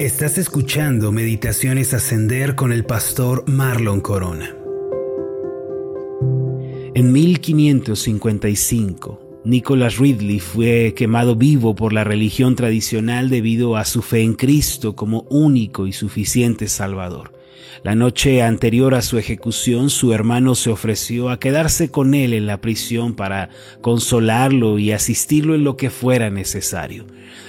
Estás escuchando Meditaciones Ascender con el pastor Marlon Corona. En 1555, Nicholas Ridley fue quemado vivo por la religión tradicional debido a su fe en Cristo como único y suficiente Salvador. La noche anterior a su ejecución, su hermano se ofreció a quedarse con él en la prisión para consolarlo y asistirlo en lo que fuera necesario.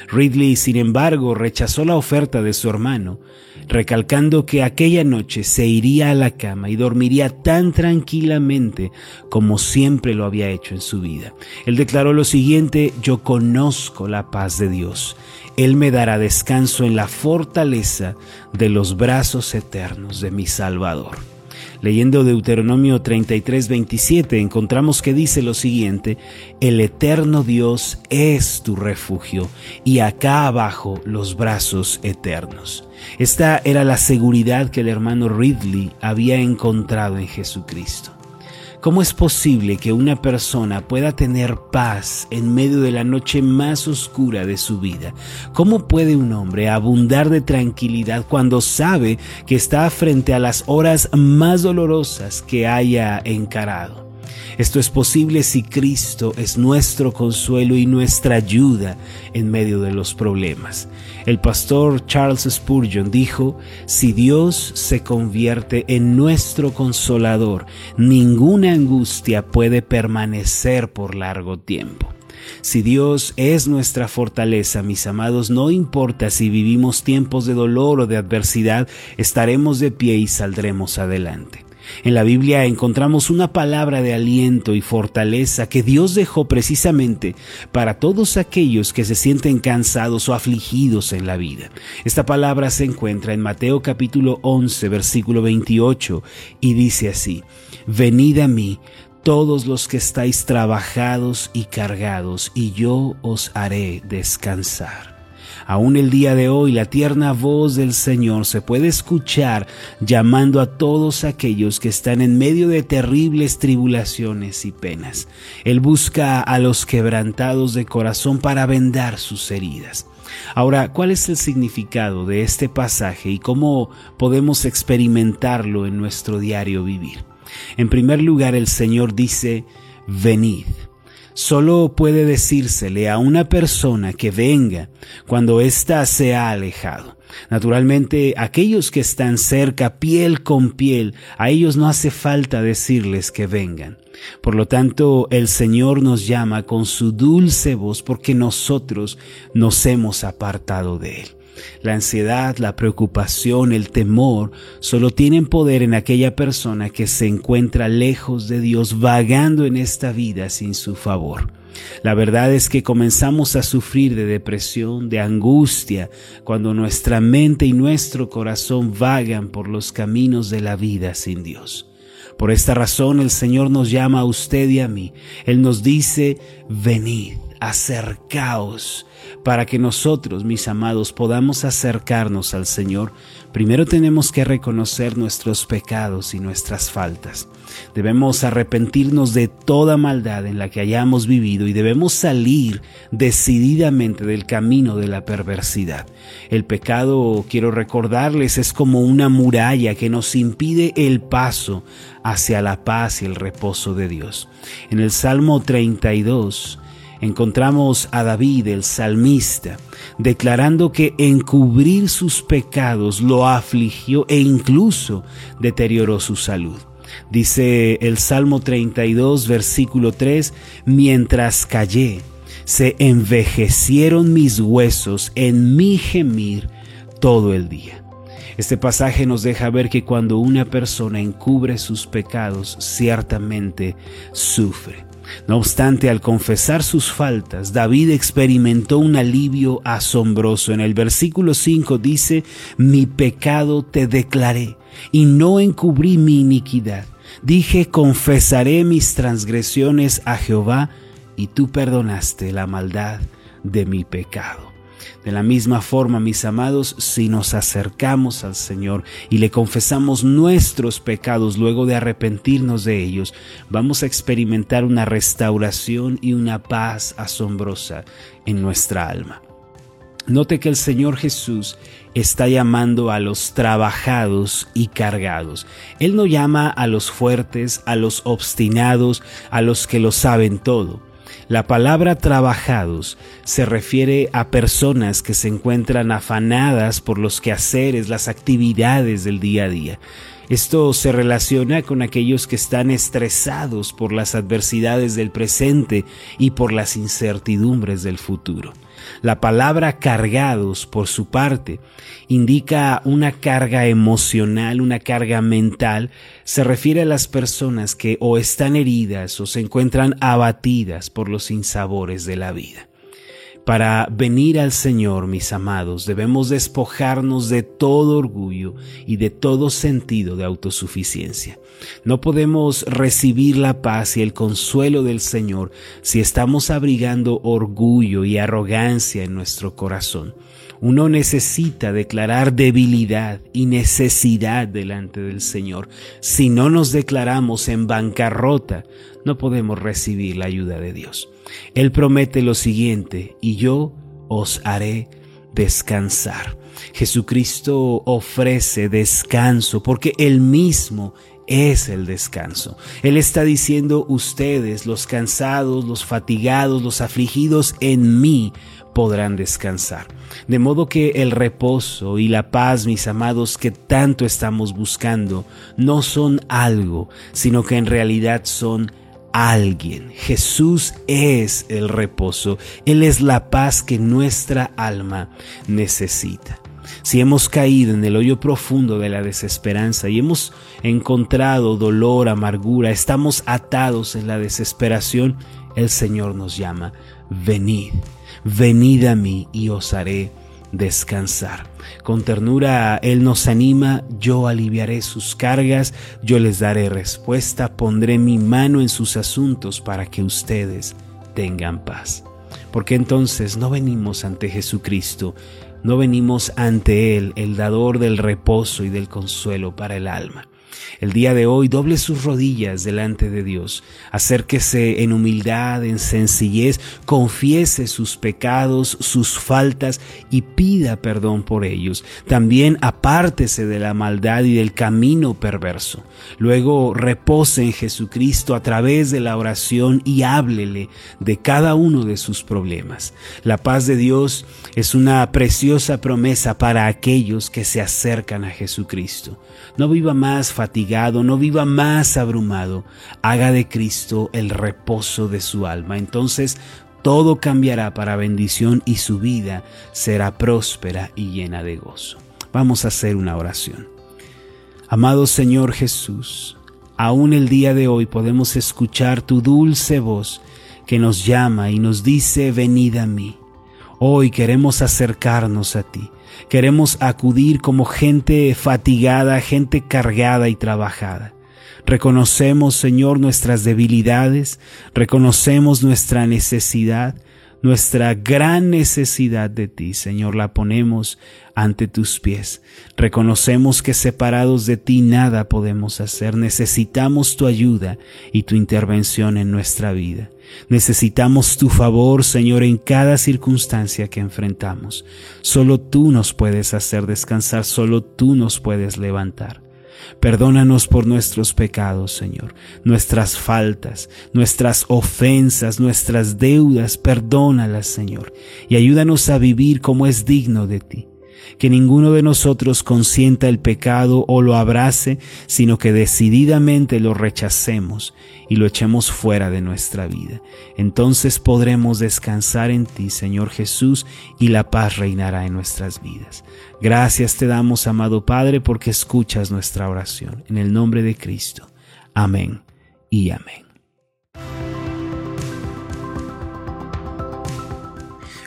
Ridley, sin embargo, rechazó la oferta de su hermano, recalcando que aquella noche se iría a la cama y dormiría tan tranquilamente como siempre lo había hecho en su vida. Él declaró lo siguiente, yo conozco la paz de Dios. Él me dará descanso en la fortaleza de los brazos eternos de mi Salvador. Leyendo Deuteronomio 33, 27, encontramos que dice lo siguiente, el eterno Dios es tu refugio y acá abajo los brazos eternos. Esta era la seguridad que el hermano Ridley había encontrado en Jesucristo. ¿Cómo es posible que una persona pueda tener paz en medio de la noche más oscura de su vida? ¿Cómo puede un hombre abundar de tranquilidad cuando sabe que está frente a las horas más dolorosas que haya encarado? Esto es posible si Cristo es nuestro consuelo y nuestra ayuda en medio de los problemas. El pastor Charles Spurgeon dijo, si Dios se convierte en nuestro consolador, ninguna angustia puede permanecer por largo tiempo. Si Dios es nuestra fortaleza, mis amados, no importa si vivimos tiempos de dolor o de adversidad, estaremos de pie y saldremos adelante. En la Biblia encontramos una palabra de aliento y fortaleza que Dios dejó precisamente para todos aquellos que se sienten cansados o afligidos en la vida. Esta palabra se encuentra en Mateo capítulo 11 versículo 28 y dice así, Venid a mí todos los que estáis trabajados y cargados, y yo os haré descansar. Aún el día de hoy la tierna voz del Señor se puede escuchar llamando a todos aquellos que están en medio de terribles tribulaciones y penas. Él busca a los quebrantados de corazón para vendar sus heridas. Ahora, ¿cuál es el significado de este pasaje y cómo podemos experimentarlo en nuestro diario vivir? En primer lugar, el Señor dice, venid solo puede decírsele a una persona que venga cuando ésta se ha alejado. Naturalmente, aquellos que están cerca, piel con piel, a ellos no hace falta decirles que vengan. Por lo tanto, el Señor nos llama con su dulce voz porque nosotros nos hemos apartado de Él. La ansiedad, la preocupación, el temor solo tienen poder en aquella persona que se encuentra lejos de Dios, vagando en esta vida sin su favor. La verdad es que comenzamos a sufrir de depresión, de angustia, cuando nuestra mente y nuestro corazón vagan por los caminos de la vida sin Dios. Por esta razón el Señor nos llama a usted y a mí. Él nos dice, venid acercaos. Para que nosotros, mis amados, podamos acercarnos al Señor, primero tenemos que reconocer nuestros pecados y nuestras faltas. Debemos arrepentirnos de toda maldad en la que hayamos vivido y debemos salir decididamente del camino de la perversidad. El pecado, quiero recordarles, es como una muralla que nos impide el paso hacia la paz y el reposo de Dios. En el Salmo 32, encontramos a David, el salmista, declarando que encubrir sus pecados lo afligió e incluso deterioró su salud. Dice el Salmo 32, versículo 3, mientras callé, se envejecieron mis huesos en mi gemir todo el día. Este pasaje nos deja ver que cuando una persona encubre sus pecados, ciertamente sufre. No obstante, al confesar sus faltas, David experimentó un alivio asombroso. En el versículo 5 dice, mi pecado te declaré y no encubrí mi iniquidad. Dije, confesaré mis transgresiones a Jehová y tú perdonaste la maldad de mi pecado. De la misma forma, mis amados, si nos acercamos al Señor y le confesamos nuestros pecados luego de arrepentirnos de ellos, vamos a experimentar una restauración y una paz asombrosa en nuestra alma. Note que el Señor Jesús está llamando a los trabajados y cargados. Él no llama a los fuertes, a los obstinados, a los que lo saben todo. La palabra trabajados se refiere a personas que se encuentran afanadas por los quehaceres, las actividades del día a día. Esto se relaciona con aquellos que están estresados por las adversidades del presente y por las incertidumbres del futuro. La palabra cargados, por su parte, indica una carga emocional, una carga mental, se refiere a las personas que o están heridas o se encuentran abatidas por los insabores de la vida. Para venir al Señor, mis amados, debemos despojarnos de todo orgullo y de todo sentido de autosuficiencia. No podemos recibir la paz y el consuelo del Señor si estamos abrigando orgullo y arrogancia en nuestro corazón. Uno necesita declarar debilidad y necesidad delante del Señor. Si no nos declaramos en bancarrota, no podemos recibir la ayuda de Dios. Él promete lo siguiente, y yo os haré descansar. Jesucristo ofrece descanso porque Él mismo es el descanso. Él está diciendo, ustedes, los cansados, los fatigados, los afligidos, en mí podrán descansar. De modo que el reposo y la paz, mis amados, que tanto estamos buscando, no son algo, sino que en realidad son alguien. Jesús es el reposo. Él es la paz que nuestra alma necesita. Si hemos caído en el hoyo profundo de la desesperanza y hemos encontrado dolor, amargura, estamos atados en la desesperación, el Señor nos llama, venid, venid a mí y os haré descansar. Con ternura Él nos anima, yo aliviaré sus cargas, yo les daré respuesta, pondré mi mano en sus asuntos para que ustedes tengan paz. Porque entonces no venimos ante Jesucristo, no venimos ante Él, el dador del reposo y del consuelo para el alma. El día de hoy doble sus rodillas delante de Dios, acérquese en humildad, en sencillez, confiese sus pecados, sus faltas y pida perdón por ellos. También apártese de la maldad y del camino perverso. Luego repose en Jesucristo a través de la oración y háblele de cada uno de sus problemas. La paz de Dios es una preciosa promesa para aquellos que se acercan a Jesucristo. No viva más fatigado, no viva más abrumado. Haga de Cristo el reposo de su alma. Entonces todo cambiará para bendición y su vida será próspera y llena de gozo. Vamos a hacer una oración. Amado Señor Jesús, aún el día de hoy podemos escuchar tu dulce voz que nos llama y nos dice, venid a mí. Hoy queremos acercarnos a ti. Queremos acudir como gente fatigada, gente cargada y trabajada. Reconocemos, Señor, nuestras debilidades, reconocemos nuestra necesidad, nuestra gran necesidad de ti, Señor, la ponemos ante tus pies. Reconocemos que separados de ti nada podemos hacer. Necesitamos tu ayuda y tu intervención en nuestra vida. Necesitamos tu favor, Señor, en cada circunstancia que enfrentamos. Solo tú nos puedes hacer descansar, solo tú nos puedes levantar. Perdónanos por nuestros pecados, Señor, nuestras faltas, nuestras ofensas, nuestras deudas, perdónalas, Señor, y ayúdanos a vivir como es digno de ti que ninguno de nosotros consienta el pecado o lo abrace, sino que decididamente lo rechacemos y lo echemos fuera de nuestra vida. Entonces podremos descansar en ti, Señor Jesús, y la paz reinará en nuestras vidas. Gracias te damos, amado Padre, porque escuchas nuestra oración. En el nombre de Cristo. Amén y amén.